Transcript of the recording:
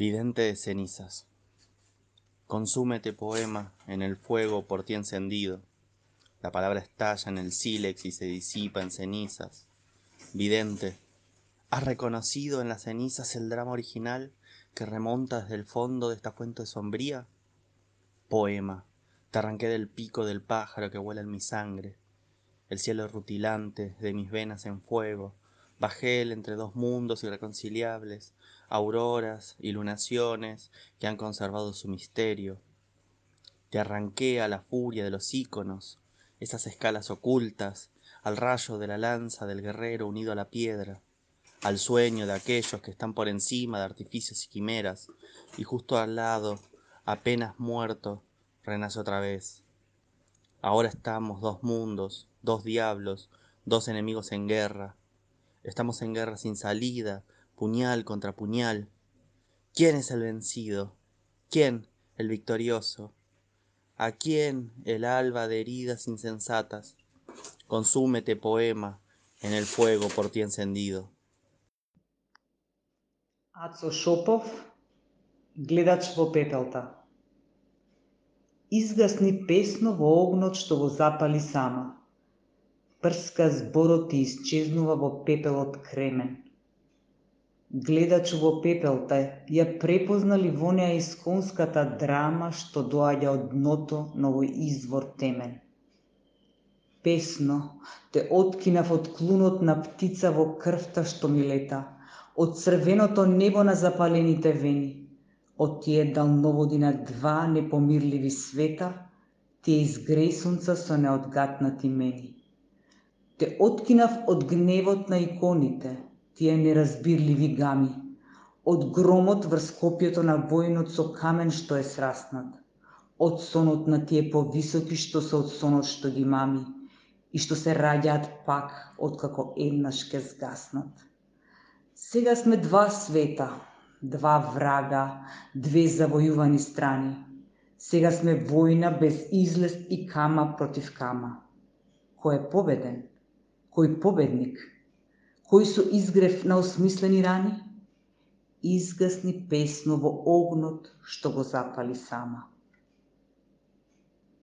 Vidente de cenizas. Consúmete poema en el fuego por ti encendido. La palabra estalla en el sílex y se disipa en cenizas. Vidente, ¿has reconocido en las cenizas el drama original que remonta desde el fondo de esta fuente sombría? Poema, te arranqué del pico del pájaro que vuela en mi sangre. El cielo rutilante de mis venas en fuego, bajel entre dos mundos irreconciliables, auroras, iluminaciones que han conservado su misterio. Te arranqué a la furia de los íconos, esas escalas ocultas, al rayo de la lanza del guerrero unido a la piedra, al sueño de aquellos que están por encima de artificios y quimeras, y justo al lado, apenas muerto, renace otra vez. Ahora estamos dos mundos, dos diablos, dos enemigos en guerra. Estamos en guerra sin salida, puñal contra puñal. ¿Quién es el vencido? ¿Quién el victorioso? ¿A quién el alba de heridas insensatas? Consúmete poema en el fuego por ti encendido. Aco Šopov, gledač vo pepelta. Izgasni pesno во огнот што го запали сама. Прска зборот и исчезнува во пепелот кремен. Гледачу во пепелта ја препознали вонеа исконската драма што доаѓа од дното на овој извор темен. Песно те откинав од клунот на птица во крвта што ми лета, од црвеното небо на запалените вени, од тие далноводи на два непомирливи света, тие изгреј со неодгатнати мени. Те откинав од гневот на иконите – тие неразбирливи гами, од громот врз копјето на војнот со камен што е сраснат, од сонот на тие повисоки што се од сонот што ги мами и што се раѓаат пак откако еднаш ке згаснат. Сега сме два света, два врага, две завојувани страни. Сега сме војна без излез и кама против кама. Кој е победен? Кој победник? кои со изгрев на осмислени рани, изгасни песно во огнот што го запали сама.